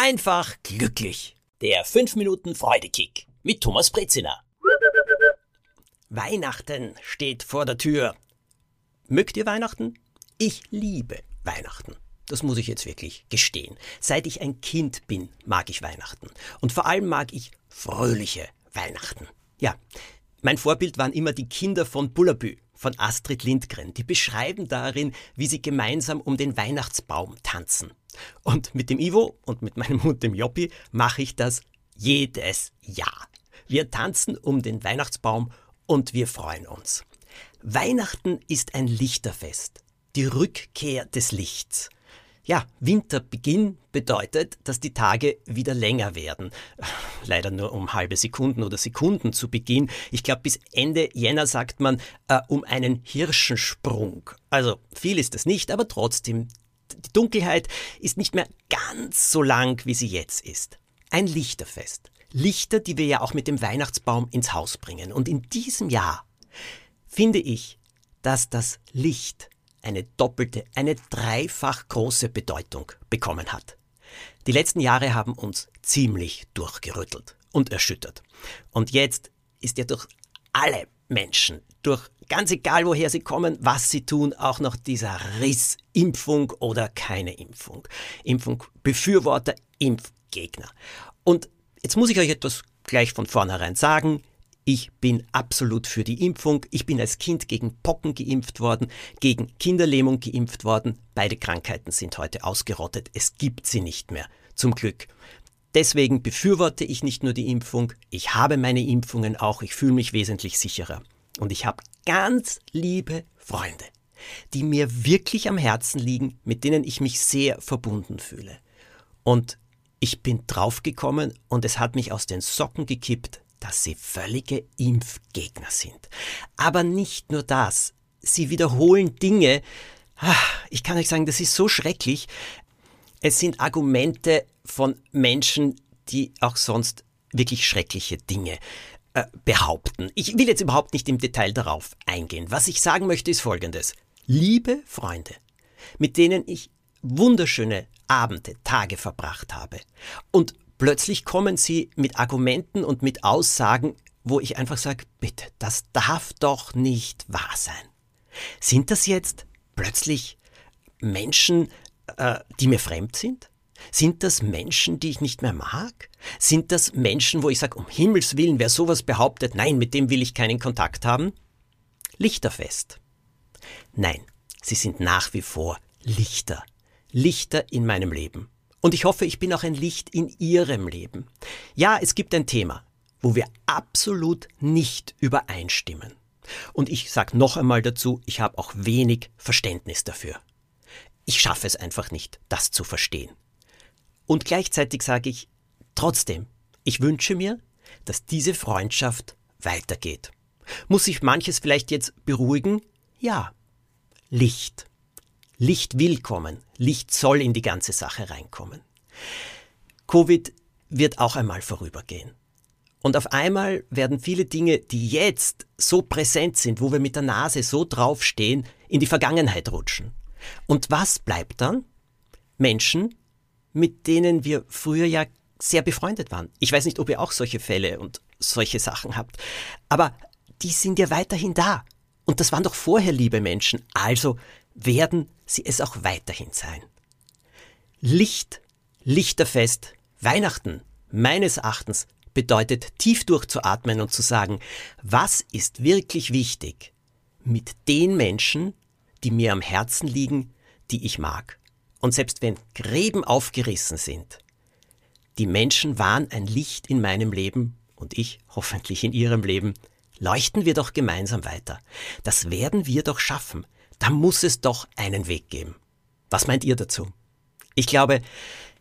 einfach glücklich. Der 5 Minuten Freudekick mit Thomas Brezina. Weihnachten steht vor der Tür. Mögt ihr Weihnachten? Ich liebe Weihnachten. Das muss ich jetzt wirklich gestehen. Seit ich ein Kind bin, mag ich Weihnachten. Und vor allem mag ich fröhliche Weihnachten. Ja, mein Vorbild waren immer die Kinder von Bullabü, von Astrid Lindgren. Die beschreiben darin, wie sie gemeinsam um den Weihnachtsbaum tanzen. Und mit dem Ivo und mit meinem Hund dem Joppi mache ich das jedes Jahr. Wir tanzen um den Weihnachtsbaum und wir freuen uns. Weihnachten ist ein Lichterfest, die Rückkehr des Lichts. Ja, Winterbeginn bedeutet, dass die Tage wieder länger werden. Leider nur um halbe Sekunden oder Sekunden zu Beginn. Ich glaube, bis Ende Jänner sagt man äh, um einen Hirschensprung. Also viel ist es nicht, aber trotzdem, die Dunkelheit ist nicht mehr ganz so lang, wie sie jetzt ist. Ein Lichterfest. Lichter, die wir ja auch mit dem Weihnachtsbaum ins Haus bringen. Und in diesem Jahr finde ich, dass das Licht eine doppelte, eine dreifach große Bedeutung bekommen hat. Die letzten Jahre haben uns ziemlich durchgerüttelt und erschüttert. Und jetzt ist ja durch alle Menschen, durch ganz egal woher sie kommen, was sie tun, auch noch dieser Riss Impfung oder keine Impfung. Impfung Befürworter, Impfgegner. Und jetzt muss ich euch etwas gleich von vornherein sagen. Ich bin absolut für die Impfung. Ich bin als Kind gegen Pocken geimpft worden, gegen Kinderlähmung geimpft worden. Beide Krankheiten sind heute ausgerottet. Es gibt sie nicht mehr. Zum Glück. Deswegen befürworte ich nicht nur die Impfung, ich habe meine Impfungen auch, ich fühle mich wesentlich sicherer. Und ich habe ganz liebe Freunde, die mir wirklich am Herzen liegen, mit denen ich mich sehr verbunden fühle. Und ich bin draufgekommen und es hat mich aus den Socken gekippt, dass sie völlige Impfgegner sind. Aber nicht nur das. Sie wiederholen Dinge. Ah, ich kann euch sagen, das ist so schrecklich. Es sind Argumente von Menschen, die auch sonst wirklich schreckliche Dinge äh, behaupten. Ich will jetzt überhaupt nicht im Detail darauf eingehen. Was ich sagen möchte, ist Folgendes. Liebe Freunde, mit denen ich wunderschöne Abende, Tage verbracht habe und Plötzlich kommen sie mit Argumenten und mit Aussagen, wo ich einfach sage, bitte, das darf doch nicht wahr sein. Sind das jetzt plötzlich Menschen, äh, die mir fremd sind? Sind das Menschen, die ich nicht mehr mag? Sind das Menschen, wo ich sage, um Himmels willen, wer sowas behauptet, nein, mit dem will ich keinen Kontakt haben? Lichterfest. Nein, sie sind nach wie vor Lichter. Lichter in meinem Leben. Und ich hoffe, ich bin auch ein Licht in Ihrem Leben. Ja, es gibt ein Thema, wo wir absolut nicht übereinstimmen. Und ich sage noch einmal dazu, ich habe auch wenig Verständnis dafür. Ich schaffe es einfach nicht, das zu verstehen. Und gleichzeitig sage ich, trotzdem, ich wünsche mir, dass diese Freundschaft weitergeht. Muss sich manches vielleicht jetzt beruhigen? Ja. Licht. Licht will kommen, Licht soll in die ganze Sache reinkommen. Covid wird auch einmal vorübergehen. Und auf einmal werden viele Dinge, die jetzt so präsent sind, wo wir mit der Nase so draufstehen, in die Vergangenheit rutschen. Und was bleibt dann? Menschen, mit denen wir früher ja sehr befreundet waren. Ich weiß nicht, ob ihr auch solche Fälle und solche Sachen habt, aber die sind ja weiterhin da. Und das waren doch vorher liebe Menschen. Also werden sie es auch weiterhin sein. Licht, Lichterfest, Weihnachten, meines Erachtens, bedeutet tief durchzuatmen und zu sagen, was ist wirklich wichtig mit den Menschen, die mir am Herzen liegen, die ich mag. Und selbst wenn Gräben aufgerissen sind, die Menschen waren ein Licht in meinem Leben und ich hoffentlich in ihrem Leben, leuchten wir doch gemeinsam weiter. Das werden wir doch schaffen da muss es doch einen Weg geben. Was meint ihr dazu? Ich glaube,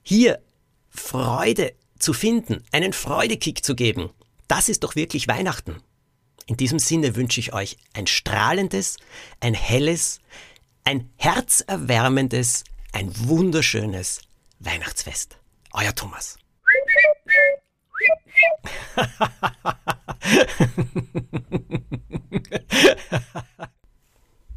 hier Freude zu finden, einen Freudekick zu geben, das ist doch wirklich Weihnachten. In diesem Sinne wünsche ich euch ein strahlendes, ein helles, ein herzerwärmendes, ein wunderschönes Weihnachtsfest. Euer Thomas.